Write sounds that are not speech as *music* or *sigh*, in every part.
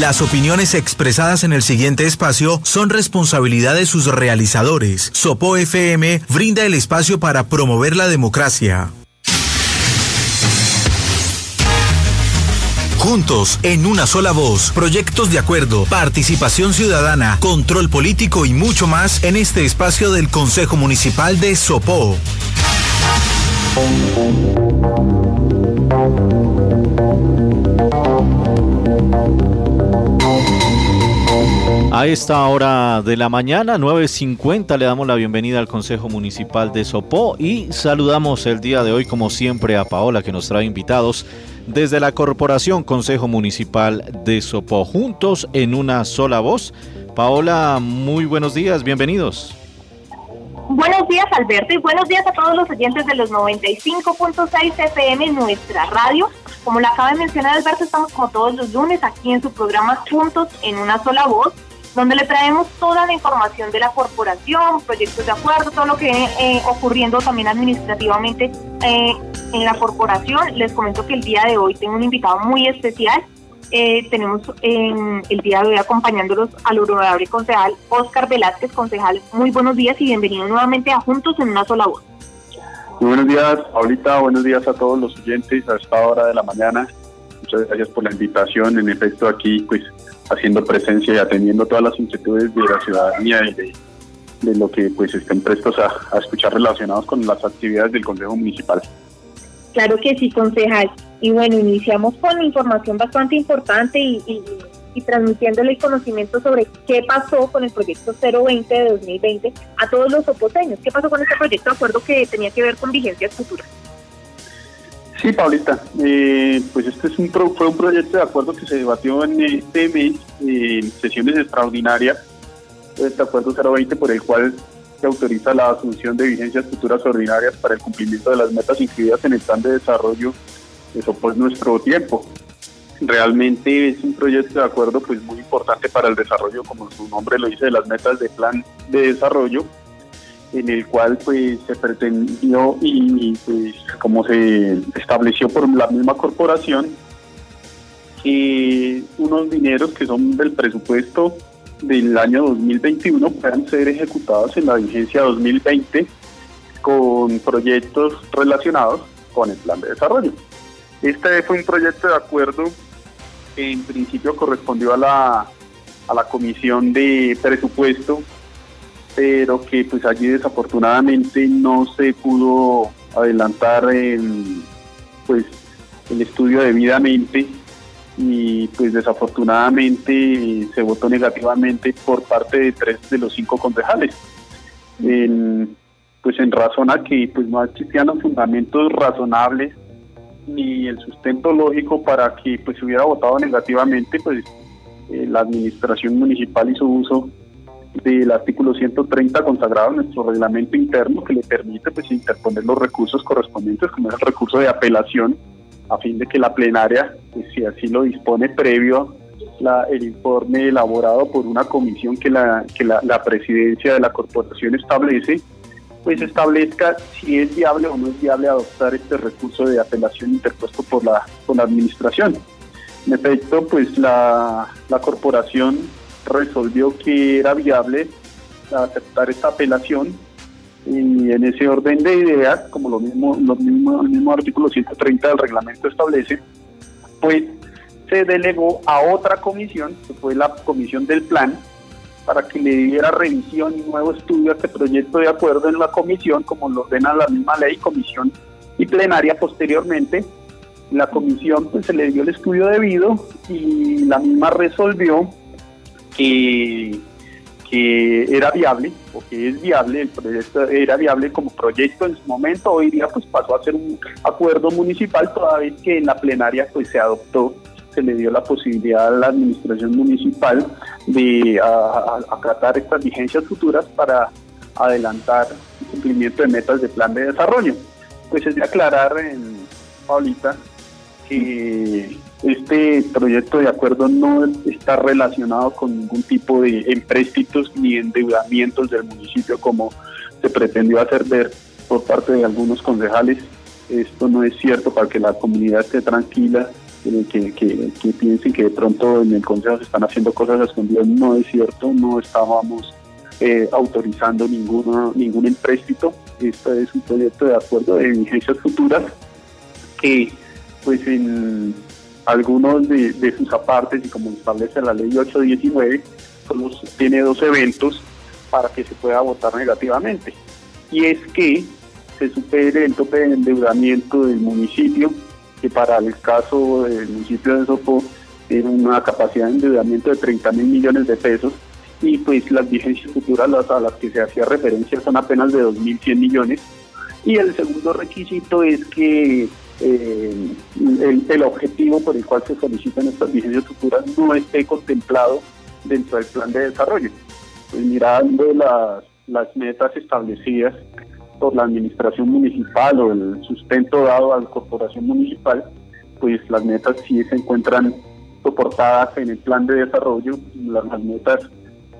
Las opiniones expresadas en el siguiente espacio son responsabilidad de sus realizadores. Sopo FM brinda el espacio para promover la democracia. Juntos, en una sola voz, proyectos de acuerdo, participación ciudadana, control político y mucho más en este espacio del Consejo Municipal de Sopó. A esta hora de la mañana, 9.50, le damos la bienvenida al Consejo Municipal de Sopó y saludamos el día de hoy, como siempre, a Paola que nos trae invitados desde la Corporación Consejo Municipal de Sopó, juntos en una sola voz. Paola, muy buenos días, bienvenidos. Buenos días Alberto y buenos días a todos los oyentes de los 95.6 FM nuestra radio. Como lo acaba de mencionar Alberto, estamos como todos los lunes aquí en su programa Juntos en una sola voz donde le traemos toda la información de la corporación, proyectos de acuerdo, todo lo que viene eh, ocurriendo también administrativamente eh, en la corporación. Les comento que el día de hoy tengo un invitado muy especial. Eh, tenemos en el día de hoy acompañándolos al honorable concejal Oscar Velázquez, concejal. Muy buenos días y bienvenido nuevamente a Juntos en una sola voz. Muy buenos días, Paulita. Buenos días a todos los oyentes a esta hora de la mañana. Muchas gracias por la invitación. En efecto, aquí pues haciendo presencia y atendiendo todas las inquietudes de la ciudadanía y de, lo que pues estén prestos a, escuchar relacionados con las actividades del Consejo Municipal. Claro que sí, concejal. Y bueno, iniciamos con información bastante importante y, y, y, transmitiéndole el conocimiento sobre qué pasó con el proyecto 020 de 2020 a todos los opoteños. ¿Qué pasó con este proyecto de acuerdo que tenía que ver con vigencias futuras? Sí, Paulita, eh, pues este es un fue un proyecto de acuerdo que se debatió en este mes en sesiones extraordinarias, este acuerdo 020 por el cual se autoriza la asunción de vigencias futuras ordinarias para el cumplimiento de las metas incluidas en el plan de desarrollo, eso pues nuestro tiempo. Realmente es un proyecto de acuerdo pues muy importante para el desarrollo, como su nombre lo dice, de las metas de plan de desarrollo en el cual pues se pretendió y pues como se estableció por la misma corporación que unos dineros que son del presupuesto del año 2021 puedan ser ejecutados en la vigencia 2020 con proyectos relacionados con el plan de desarrollo. Este fue un proyecto de acuerdo que en principio correspondió a la, a la comisión de presupuesto pero que pues allí desafortunadamente no se pudo adelantar el, pues el estudio debidamente y pues desafortunadamente se votó negativamente por parte de tres de los cinco concejales. pues en razón a que pues no existían los fundamentos razonables ni el sustento lógico para que pues hubiera votado negativamente, pues eh, la administración municipal hizo uso del artículo 130 consagrado en nuestro reglamento interno que le permite pues interponer los recursos correspondientes como es el recurso de apelación a fin de que la plenaria pues, si así lo dispone previo la, el informe elaborado por una comisión que la que la, presidencia de la corporación establece pues establezca si es viable o no es viable adoptar este recurso de apelación interpuesto por la, por la administración. En efecto, pues la, la corporación resolvió que era viable aceptar esta apelación y en ese orden de ideas, como lo mismo, lo mismo, el mismo artículo 130 del reglamento establece, pues se delegó a otra comisión, que fue la comisión del plan, para que le diera revisión y nuevo estudio a este proyecto de acuerdo en la comisión, como lo ordena la misma ley, comisión y plenaria posteriormente. La comisión pues se le dio el estudio debido y la misma resolvió que, era viable o que es viable, el proyecto era viable como proyecto en su momento, hoy día pues pasó a ser un acuerdo municipal toda vez que en la plenaria pues se adoptó se le dio la posibilidad a la administración municipal de acatar estas vigencias futuras para adelantar el cumplimiento de metas de plan de desarrollo. Pues es de aclarar, Paulita, que este proyecto de acuerdo no está relacionado con ningún tipo de empréstitos ni endeudamientos del municipio como se pretendió hacer ver por parte de algunos concejales. Esto no es cierto para que la comunidad esté tranquila que, que, piensen que de pronto en el Consejo se están haciendo cosas escondidas, no es cierto, no estábamos eh, autorizando ninguno, ningún empréstito. Este es un proyecto de acuerdo de vigencias futuras que pues en algunos de, sus apartes y como establece la ley 819, solo tiene dos eventos para que se pueda votar negativamente. Y es que se supere el tope de endeudamiento del municipio, que para el caso del municipio de Sopó tiene una capacidad de endeudamiento de 30 mil millones de pesos y pues las vigencias futuras las, a las que se hacía referencia son apenas de 2.100 millones. Y el segundo requisito es que eh, el, objetivo por el cual se solicitan estas vigencias futuras no esté contemplado dentro del plan de desarrollo. Pues mirando las, las metas establecidas por la administración municipal o el sustento dado a la corporación municipal, pues las metas sí se encuentran soportadas en el plan de desarrollo, las metas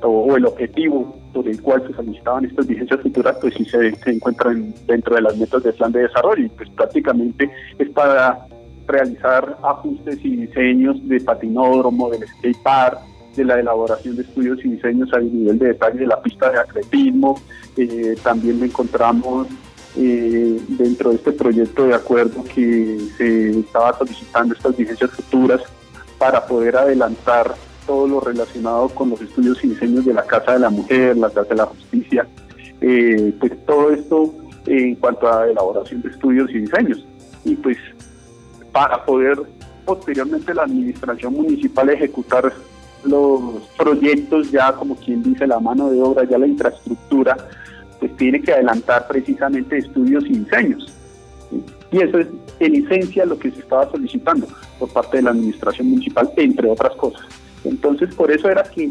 o, el objetivo por el cual se solicitaban estas vigencias futuras, pues sí se, encuentran dentro de las metas del plan de desarrollo. Y pues prácticamente es para realizar ajustes y diseños de patinódromo, del skate park, de la elaboración de estudios y diseños a nivel de detalle de la pista de atletismo. Eh, también encontramos eh, dentro de este proyecto de acuerdo que se estaba solicitando estas vigencias futuras para poder adelantar todo lo relacionado con los estudios y diseños de la Casa de la Mujer, la Casa de la Justicia, eh, pues todo esto en cuanto a elaboración de estudios y diseños. Y pues para poder posteriormente la administración municipal ejecutar los proyectos ya como quien dice la mano de obra, ya la infraestructura, pues tiene que adelantar precisamente estudios y diseños. Y eso es en esencia lo que se estaba solicitando por parte de la administración municipal, entre otras cosas. Entonces, por eso era que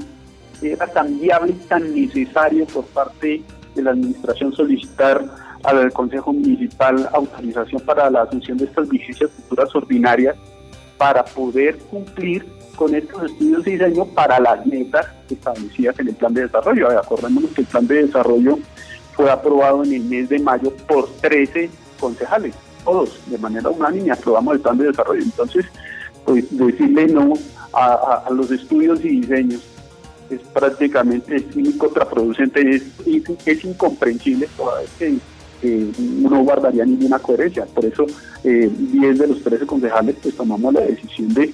era tan viable y tan necesario por parte de la Administración solicitar al Consejo Municipal autorización para la asunción de estas vigencias futuras ordinarias para poder cumplir con estos estudios y diseño para las metas establecidas en el plan de desarrollo. Acordémonos que el plan de desarrollo fue aprobado en el mes de mayo por 13 concejales, todos de manera unánime aprobamos el plan de desarrollo. Entonces, pues decirle no a, los estudios y diseños es prácticamente contraproducente, es, es, incomprensible toda vez que, no guardaría ninguna coherencia. Por eso, eh, 10 de los 13 concejales pues tomamos la decisión de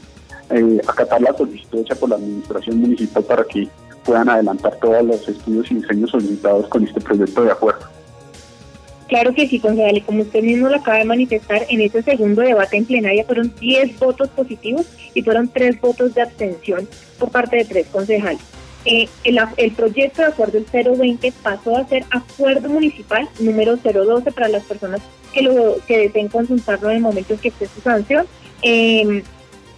eh, acatar la solicitud hecha por la administración municipal para que puedan adelantar todos los estudios y diseños solicitados con este proyecto de acuerdo. Claro que sí, concejal, y como usted mismo lo acaba de manifestar, en ese segundo debate en plenaria fueron 10 votos positivos y fueron 3 votos de abstención por parte de tres concejales. Eh, el, proyecto de acuerdo el 020 pasó a ser acuerdo municipal número 012 para las personas que lo que deseen consultarlo en el momento en que esté su sanción. Em,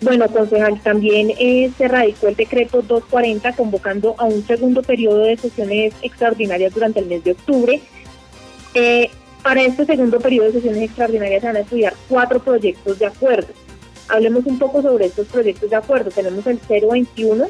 bueno, concejal, también eh, se radicó el decreto 240 convocando a un segundo periodo de sesiones extraordinarias durante el mes de octubre eh, para este segundo periodo de sesiones extraordinarias se van a estudiar cuatro proyectos de acuerdo. Hablemos un poco sobre estos proyectos de acuerdo. Tenemos el 021,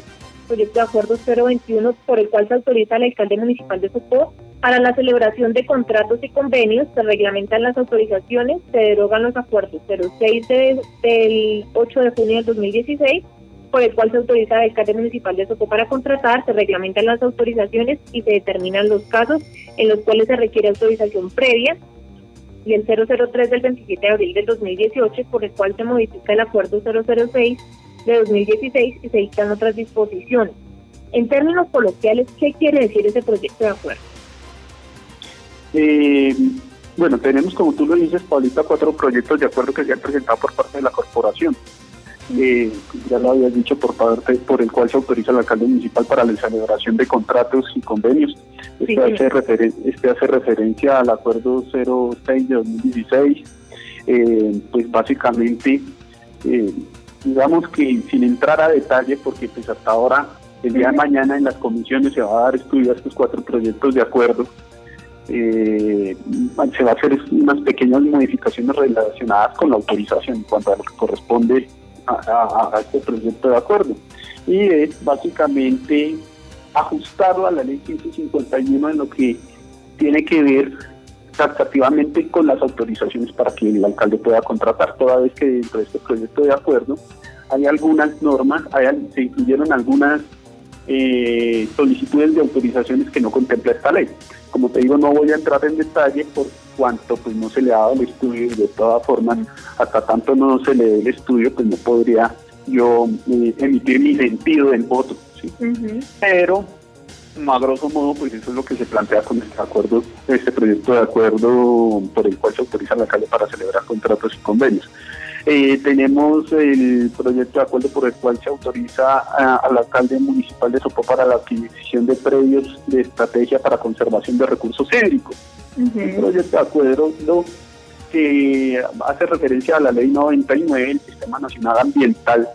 proyecto de acuerdo 021, por el cual se autoriza al alcalde municipal de Sopó para la celebración de contratos y convenios, se reglamentan las autorizaciones, se derogan los acuerdos 06 del 8 de junio del 2016 por el cual se autoriza al alcalde municipal de Sopó para contratar, se reglamentan las autorizaciones y se determinan los casos en los cuales se requiere autorización previa y el 003 del 27 de abril del 2018 por el cual se modifica el acuerdo 006 de 2016 y se dictan otras disposiciones. En términos coloquiales, ¿qué quiere decir ese proyecto de acuerdo? Eh, bueno, tenemos, como tú lo dices, Paulita, cuatro proyectos de acuerdo que se han presentado por parte de la corporación eh, ya lo había dicho, por parte por el cual se autoriza el alcalde municipal para la celebración de contratos y convenios. Este, hace, este hace referencia al acuerdo 06 de 2016. Eh, pues básicamente, eh, digamos que sin entrar a detalle, porque pues hasta ahora, el día de mañana en las comisiones se va a dar estudio a estos cuatro proyectos de acuerdo. Eh, se va a hacer unas pequeñas modificaciones relacionadas con la autorización en cuanto a lo que corresponde a, este proyecto de acuerdo. Y es básicamente ajustarlo a la ley 151 en lo que tiene que ver taxativamente con las autorizaciones para que el alcalde pueda contratar, toda vez que dentro de este proyecto de acuerdo hay algunas normas, se incluyeron algunas eh, solicitudes de autorizaciones que no contempla esta ley. Como te digo, no voy a entrar en detalle por cuanto pues no se le ha dado el estudio y de todas formas, hasta tanto no se le dé el estudio, pues no podría yo eh, emitir mi sentido en voto. ¿sí? Pero a grosso modo, pues eso es lo que se plantea con este acuerdo, este proyecto de acuerdo por el cual se autoriza la alcalde para celebrar contratos y convenios. Eh, tenemos el proyecto de acuerdo por el cual se autoriza al alcalde municipal de Sopó para la adquisición de predios de estrategia para conservación de recursos hídricos. Un proyecto de acuerdo que hace referencia a la ley 99 del Sistema Nacional Ambiental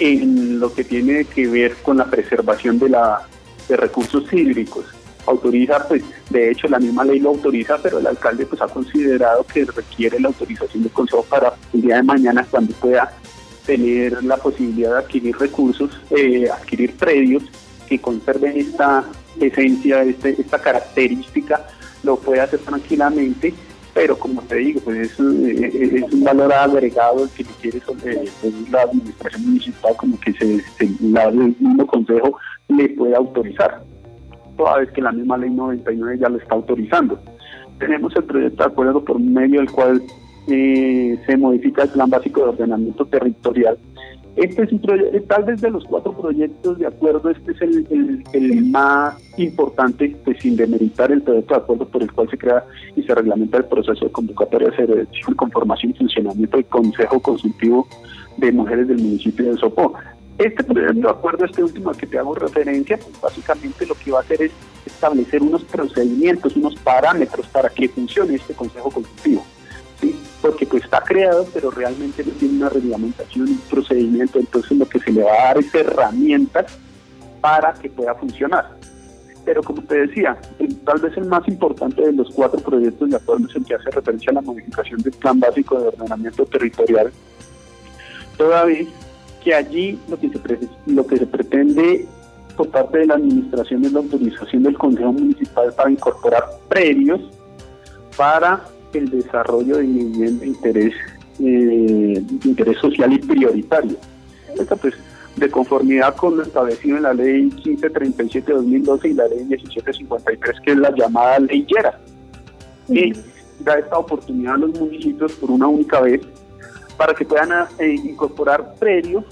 en lo que tiene que ver con la preservación de la de recursos hídricos. Autoriza, pues, de hecho la misma ley lo autoriza, pero el alcalde pues ha considerado que requiere la autorización del consejo para el día de mañana cuando pueda tener la posibilidad de adquirir recursos, eh, adquirir predios que conserven esta esencia, este, esta característica, lo puede hacer tranquilamente, pero como te digo, pues es, eh, un valor agregado el que quiere sobre la administración municipal, como que se, se el mismo consejo le puede autorizar, toda vez que la misma ley 99 ya lo está autorizando. Tenemos el proyecto de acuerdo por medio del cual eh, se modifica el plan básico de ordenamiento territorial. Este es un proyecto, tal vez de los cuatro proyectos de acuerdo, este es el, más importante, pues sin demeritar el proyecto de acuerdo por el cual se crea y se reglamenta el proceso de convocatoria de conformación y funcionamiento del Consejo Consultivo de Mujeres del municipio de Sopó. Este proyecto de acuerdo, este último al que te hago referencia, pues básicamente lo que va a hacer es establecer unos procedimientos, unos parámetros para que funcione este Consejo Consultivo. ¿sí? Porque pues está creado, pero realmente no tiene una reglamentación, un procedimiento, entonces lo que se le va a dar es herramientas para que pueda funcionar. Pero como te decía, tal vez el más importante de los cuatro proyectos de acuerdo es el que hace referencia a la modificación del Plan Básico de Ordenamiento Territorial, todavía que allí lo que se, lo que se pretende por parte de la administración es la autorización del Consejo Municipal para incorporar predios para el desarrollo de vivienda de interés, eh, interés social y prioritario. Esto pues de conformidad con lo establecido en la ley 1537 de 2012 y la ley 1753 que es la llamada ley Yera, que da esta oportunidad a los municipios por una única vez para que puedan eh, incorporar predios,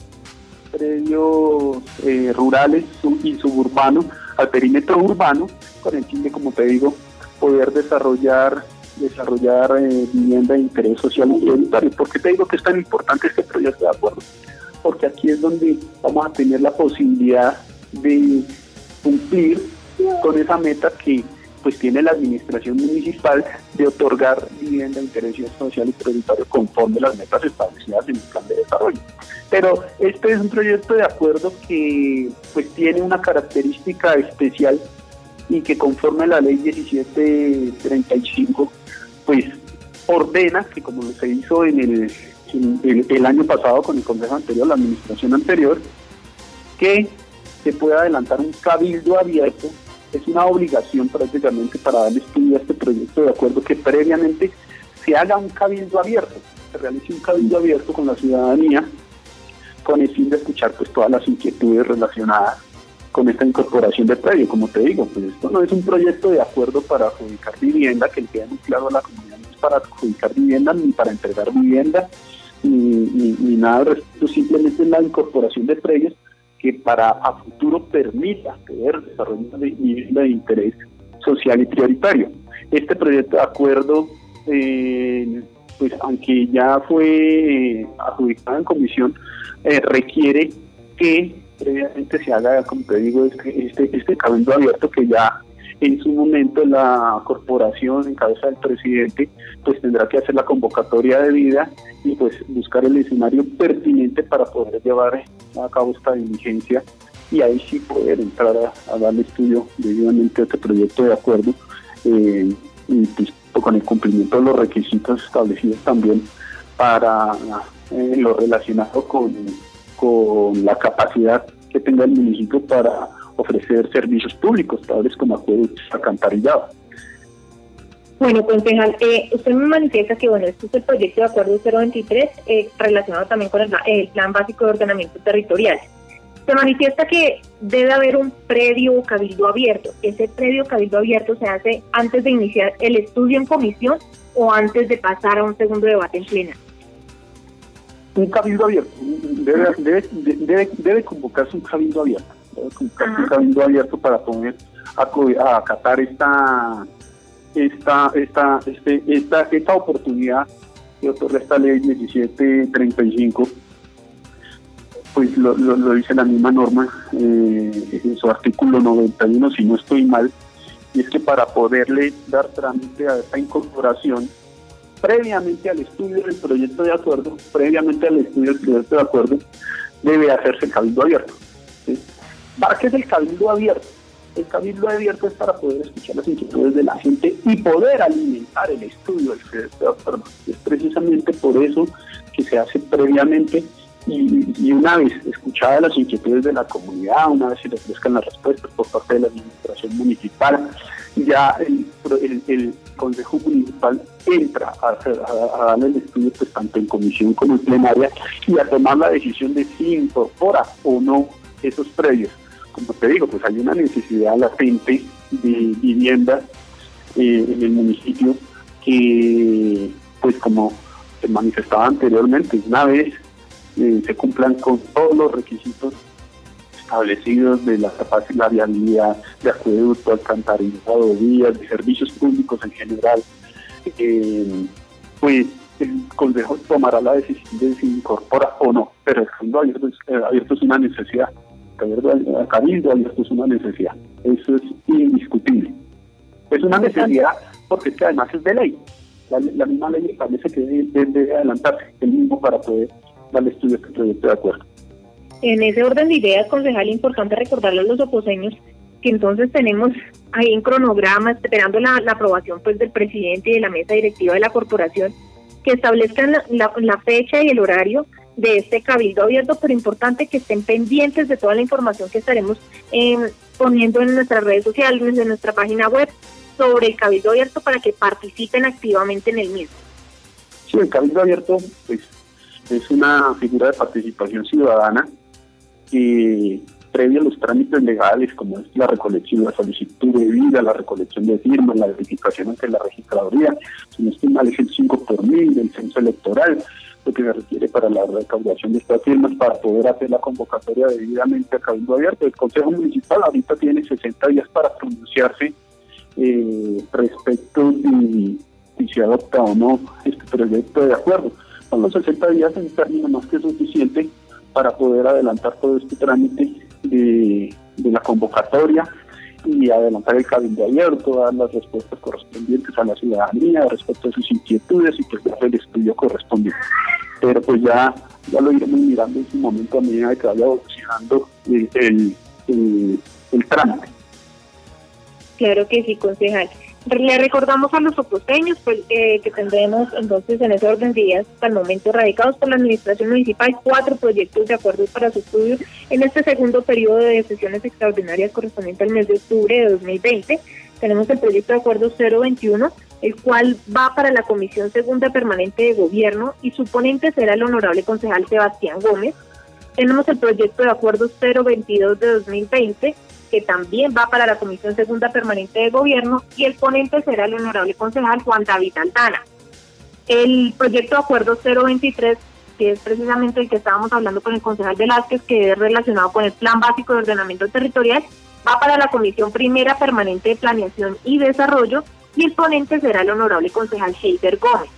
predios eh, rurales y suburbanos al perímetro urbano, con el fin de, como te digo, poder desarrollar desarrollar eh, vivienda de interés social y prioritario. ¿Por qué te digo que es tan importante este proyecto de acuerdo? Porque aquí es donde vamos a tener la posibilidad de cumplir con esa meta que pues tiene la administración municipal de otorgar vivienda de interés social y prioritario conforme las metas establecidas en el plan de desarrollo. Pero este es un proyecto de acuerdo que pues tiene una característica especial y que conforme a la ley 1735 pues ordena que como se hizo en el, el año pasado con el consejo anterior, la administración anterior, que se pueda adelantar un cabildo abierto es una obligación prácticamente para darle estudio a este proyecto de acuerdo que previamente se haga un cabildo abierto, se realice un cabildo abierto con la ciudadanía con el fin de escuchar pues todas las inquietudes relacionadas con esta incorporación de predio. Como te digo, pues esto no es un proyecto de acuerdo para adjudicar vivienda, que quede muy claro a la comunidad, no es para adjudicar vivienda ni para entregar vivienda, ni, nada al simplemente es la incorporación de predios que para a futuro permita poder desarrollar vivienda de interés social y prioritario. Este proyecto de acuerdo, eh, pues aunque ya fue eh, adjudicado en comisión, eh, requiere que previamente se haga, como te digo, este, este, este abierto que ya en su momento la corporación en cabeza del presidente pues tendrá que hacer la convocatoria de vida y pues buscar el escenario pertinente para poder llevar a cabo esta diligencia y ahí sí poder entrar a, darle estudio debidamente este proyecto de acuerdo eh, y pues, con el cumplimiento de los requisitos establecidos también para eh, lo relacionado con, con la capacidad que tenga el municipio para ofrecer servicios públicos, tales como acueductos, alcantarillado. Bueno, concejal, eh, usted me manifiesta que bueno, este es el proyecto de acuerdo 023 eh, relacionado también con el, Plan Básico de Ordenamiento Territorial. Se manifiesta que debe haber un previo cabildo abierto. Ese previo cabildo abierto se hace antes de iniciar el estudio en comisión o antes de pasar a un segundo debate en plena. Un cabildo abierto. Debe, debe, debe, convocarse un cabildo abierto. Un abierto para poder acatar esta esta, esta, este, esta, esta oportunidad que otorga esta ley 1735, pues lo, lo, dice la misma norma eh, en su artículo 91, si no estoy mal, y es que para poderle dar trámite a esta incorporación, previamente al estudio del proyecto de acuerdo, previamente al estudio del proyecto de acuerdo, debe hacerse el cabildo abierto. ¿Para qué el cabildo abierto? El cabildo abierto es para poder escuchar las inquietudes de la gente y poder alimentar el estudio del acuerdo. Es precisamente por eso que se hace previamente y, una vez escuchadas las inquietudes de la comunidad, una vez se le ofrezcan las respuestas por parte de la administración municipal, ya el, Consejo Municipal entra a, a, darle el estudio pues, tanto en comisión como en plenaria y a tomar la decisión de si incorpora o no esos previos como te digo, pues hay una necesidad latente de viviendas eh, en el municipio que, pues como se manifestaba anteriormente, una vez eh, se cumplan con todos los requisitos establecidos de la capacidad, de vialidad, de acueducto, alcantarillado, vías, de servicios públicos en general, eh, pues el Consejo tomará la decisión de si incorpora o no, pero el fondo abierto abierto es una necesidad a Cabildo abierto es una necesidad. Eso es indiscutible. Es una necesidad porque es que además es de ley. La, misma ley establece que debe, adelantarse el mismo para poder darle estudio a este proyecto de acuerdo. En ese orden de ideas, concejal, importante recordarle a los oposeños que entonces tenemos ahí en cronograma, esperando la, aprobación pues del presidente y de la mesa directiva de la corporación, que establezcan la fecha y el horario de este cabildo abierto, pero importante que estén pendientes de toda la información que estaremos eh, poniendo en nuestras redes sociales, en nuestra página web, sobre el cabildo abierto para que participen activamente en el mismo. Sí, el cabildo abierto pues, es una figura de participación ciudadana que previo a los trámites legales como es la recolección, la solicitud de vida, la recolección de firmas, la verificación ante la registraduría, si no estoy mal es el 5 por mil del censo electoral, lo que se requiere para la recaudación de estas firmas para poder hacer la convocatoria debidamente a cabildo abierto. El Consejo Municipal ahorita tiene 60 días para pronunciarse eh, respecto de si se adopta o no este proyecto de acuerdo. Son los 60 días en término más que suficiente para poder adelantar todo este trámite de, de la convocatoria y adelantar el cabildo abierto, dar las respuestas correspondientes a la ciudadanía respecto a sus inquietudes y pues dar el estudio correspondiente. Pero pues ya, ya lo iremos mirando en su momento a medida que vaya evolucionando el, el, el trámite. Claro que sí, concejal. Le recordamos a los oposteños pues, eh, que tendremos entonces en ese orden de días hasta el momento radicados por la Administración Municipal cuatro proyectos de acuerdo para su estudio en este segundo periodo de sesiones extraordinarias correspondiente al mes de octubre de 2020. Tenemos el proyecto de acuerdo 021, el cual va para la Comisión Segunda Permanente de Gobierno y su ponente será el honorable concejal Sebastián Gómez. Tenemos el proyecto de acuerdo 022 de 2020 que también va para la Comisión Segunda Permanente de Gobierno y el ponente será el honorable concejal Juan David Altana. El proyecto de acuerdo 023, que es precisamente el que estábamos hablando con el concejal Velázquez, que es relacionado con el Plan Básico de Ordenamiento Territorial, va para la Comisión Primera Permanente de Planeación y Desarrollo y el ponente será el honorable concejal Heider Gómez.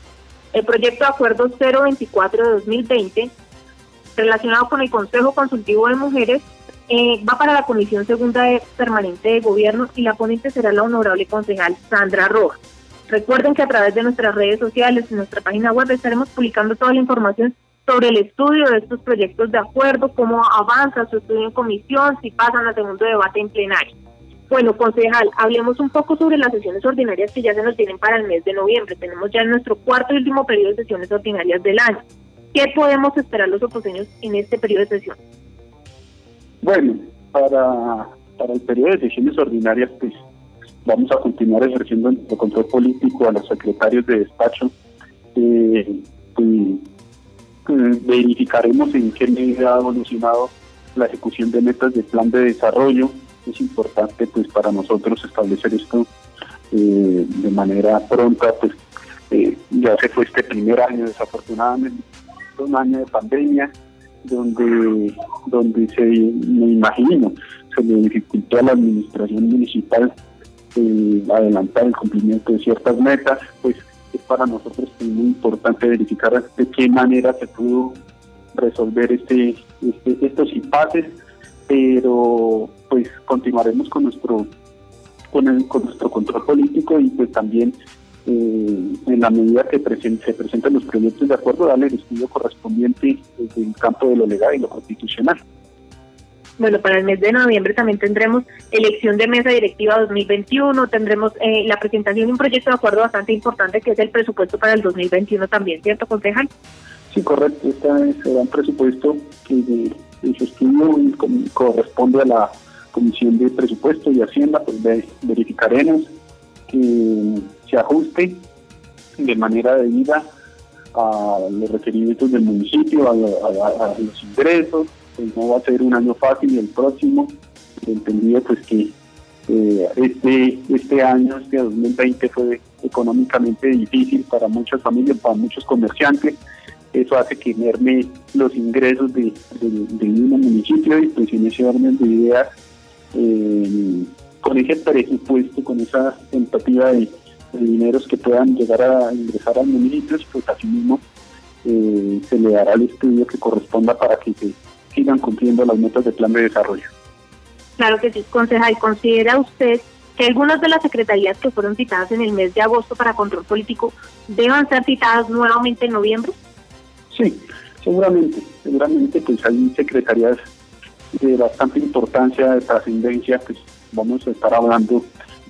El proyecto de acuerdo 024 de 2020, relacionado con el Consejo Consultivo de Mujeres, eh, va para la Comisión Segunda Permanente de Gobierno y la ponente será la honorable concejal Sandra Rojas. Recuerden que a través de nuestras redes sociales y nuestra página web estaremos publicando toda la información sobre el estudio de estos proyectos de acuerdo, cómo avanza su estudio en comisión, si pasan a segundo debate en plenario. Bueno, concejal, hablemos un poco sobre las sesiones ordinarias que ya se nos tienen para el mes de noviembre. Tenemos ya nuestro cuarto y último periodo de sesiones ordinarias del año. ¿Qué podemos esperar los oposeños en este periodo de sesión? Bueno, para, para el periodo de sesiones ordinarias, pues vamos a continuar ejerciendo nuestro control político a los secretarios de despacho. Eh, verificaremos en qué medida ha evolucionado la ejecución de metas del plan de desarrollo. Es importante pues para nosotros establecer esto eh, de manera pronta, pues eh, ya se fue este primer año desafortunadamente, un año de pandemia, donde, donde se, me imagino, se le dificultó a la administración municipal eh, adelantar el cumplimiento de ciertas metas, pues es para nosotros muy importante verificar de qué manera se pudo resolver este, este estos impases, pero pues continuaremos con nuestro con, con nuestro control político y pues también eh, en la medida que se presenten los proyectos de acuerdo, darle el estudio correspondiente desde el campo de lo legal y lo constitucional. Bueno, para el mes de noviembre también tendremos elección de mesa directiva 2021, tendremos eh, la presentación de un proyecto de acuerdo bastante importante que es el presupuesto para el 2021 también, ¿cierto, concejal? Sí, correcto. Este será un presupuesto que en su estudio corresponde a la Comisión de Presupuesto y Hacienda, pues verificaremos que ajuste de manera debida a los requerimientos del municipio, a, los ingresos, pues no va a ser un año fácil el próximo, entendido pues que eh, este, este año, este 2020 fue económicamente difícil para muchas familias, para muchos comerciantes, eso hace que merme los ingresos de, del mismo municipio y pues en ese de ideas con ese presupuesto, con esa tentativa de, dineros que puedan llegar a ingresar al municipio, pues así mismo eh, se le dará el estudio que corresponda para que se sigan cumpliendo las metas del plan de desarrollo. Claro que sí, concejal. ¿Considera usted que algunas de las secretarías que fueron citadas en el mes de agosto para control político deban ser citadas nuevamente en noviembre? Sí, seguramente. Seguramente pues hay secretarías de bastante importancia, de trascendencia, pues vamos a estar hablando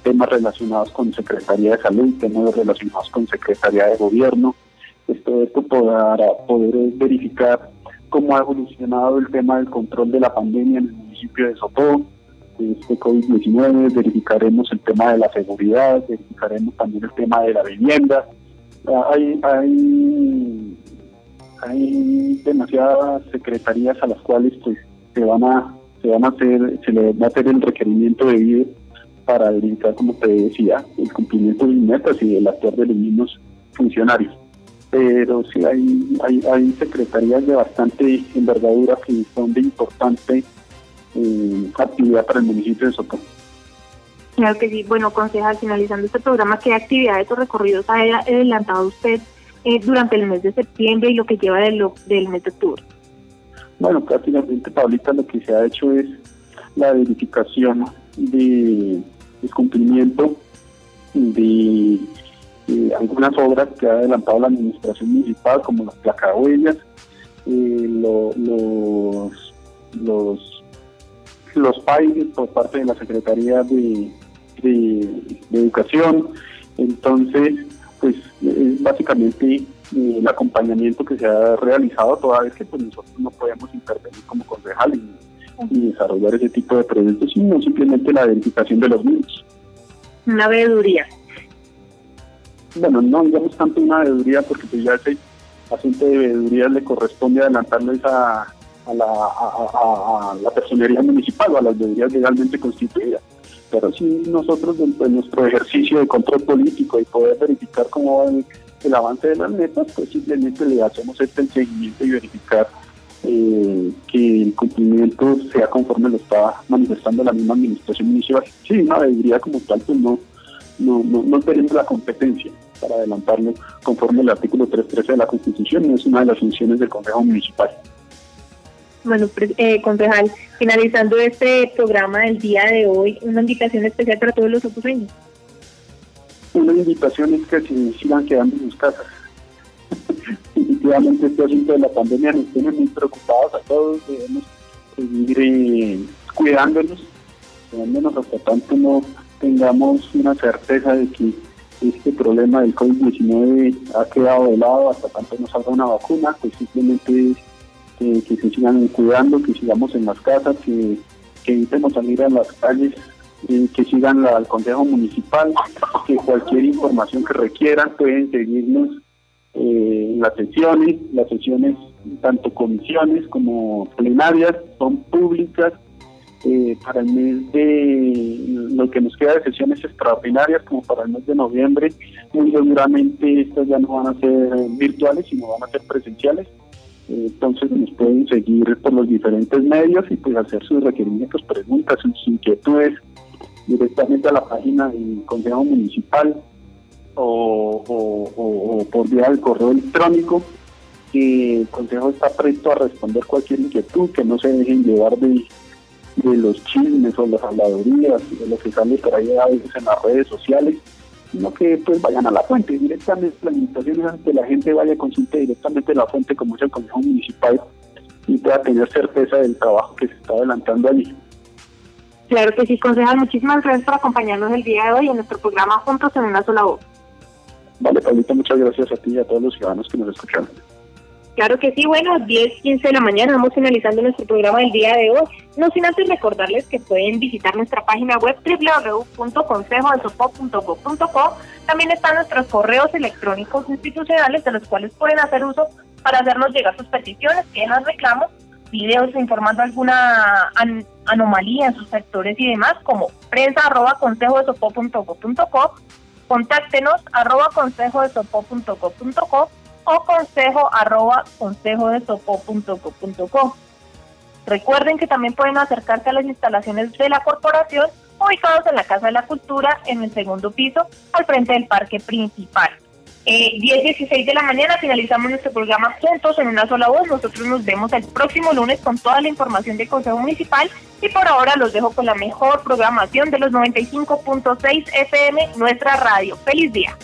temas relacionados con Secretaría de Salud, temas relacionados con Secretaría de Gobierno. Esto, podrá poder verificar cómo ha evolucionado el tema del control de la pandemia en el municipio de Sopó, este COVID-19, verificaremos el tema de la seguridad, verificaremos también el tema de la vivienda. Hay, hay, hay demasiadas secretarías a las cuales pues, se van a se van a hacer se le va a hacer el requerimiento debido para verificar como te decía el cumplimiento de metas y el actuar de los mismos funcionarios pero sí hay, hay, hay secretarías de bastante envergadura que son de importante eh, actividad para el municipio de Soto. Claro que sí. Bueno, concejal, finalizando este programa, ¿qué actividades o recorridos ha adelantado usted eh, durante el mes de septiembre y lo que lleva del, del mes de octubre? Bueno, prácticamente, Pablita, lo que se ha hecho es la verificación de cumplimiento de, algunas obras que ha adelantado la administración municipal, como las placahuellas, eh, los, los, los países por parte de la Secretaría de, de, Educación. Entonces, pues es básicamente el acompañamiento que se ha realizado, toda vez que pues, nosotros no podemos intervenir como concejal y, desarrollar ese tipo de proyectos, sino simplemente la verificación de los niños. Una veeduría. Bueno, no digamos tanto una veeduría porque pues ya ese asunto de veeduría le corresponde adelantarles a, a, la, a, la personería municipal o a las veedurías legalmente constituidas. Pero si nosotros dentro de nuestro ejercicio de control político y poder verificar cómo va el el avance de las metas, pues simplemente le hacemos este seguimiento y verificar eh, que el cumplimiento sea conforme lo está manifestando la misma administración municipal. Sí, una debería como tal, pues no, no, no, tenemos la competencia para adelantarlo conforme el artículo 313 de la Constitución, no es una de las funciones del Consejo Municipal. Bueno, eh, concejal, finalizando este programa del día de hoy, una invitación especial para todos los oposeños una invitación es que se sigan quedando en sus casas. *laughs* Definitivamente este asunto de la pandemia nos tiene muy preocupados a todos, debemos seguir eh, cuidándonos, cuidándonos hasta tanto no tengamos una certeza de que este problema del COVID-19 ha quedado de lado, hasta tanto no salga una vacuna, pues simplemente que, se sigan cuidando, que sigamos en las casas, que, que evitemos salir a las calles que sigan al Consejo Municipal, que cualquier información que requieran pueden seguirnos eh, las sesiones, las sesiones tanto comisiones como plenarias son públicas. Eh, para el mes de lo que nos queda de sesiones extraordinarias como para el mes de noviembre muy seguramente estas ya no van a ser virtuales sino van a ser presenciales. Eh, entonces nos pueden seguir por los diferentes medios y pues hacer sus requerimientos, preguntas, sus inquietudes directamente a la página del Consejo Municipal o, por vía del correo electrónico. El Consejo está presto a responder cualquier inquietud, que no se dejen llevar de, de los chismes o las habladurías, de lo que sale por ahí a veces en las redes sociales, sino que pues vayan a la fuente directamente. La invitación es que la gente vaya a consulte directamente la fuente, como es el Consejo Municipal, y pueda tener certeza del trabajo que se está adelantando allí. Claro que sí, concejal. Muchísimas gracias por acompañarnos el día de hoy en nuestro programa Juntos en una sola voz. Vale, Paulita, muchas gracias a ti y a todos los ciudadanos que nos escuchan. Claro que sí, bueno, 10, 15 de la mañana vamos finalizando nuestro programa del día de hoy. No sin antes recordarles que pueden visitar nuestra página web www.consejodesopop.gov.co. También están nuestros correos electrónicos institucionales de los cuales pueden hacer uso para hacernos llegar sus peticiones, quejas, reclamos videos informando alguna anomalía en sus sectores y demás, como prensa arroba consejo de contáctenos arroba consejo de o consejo arroba consejo de Recuerden que también pueden acercarse a las instalaciones de la corporación ubicados en la Casa de la Cultura en el segundo piso al frente del parque principal. Eh, 10-16 de la mañana finalizamos nuestro programa juntos en una sola voz. Nosotros nos vemos el próximo lunes con toda la información del Consejo Municipal y por ahora los dejo con la mejor programación de los 95.6 FM, nuestra radio. Feliz día.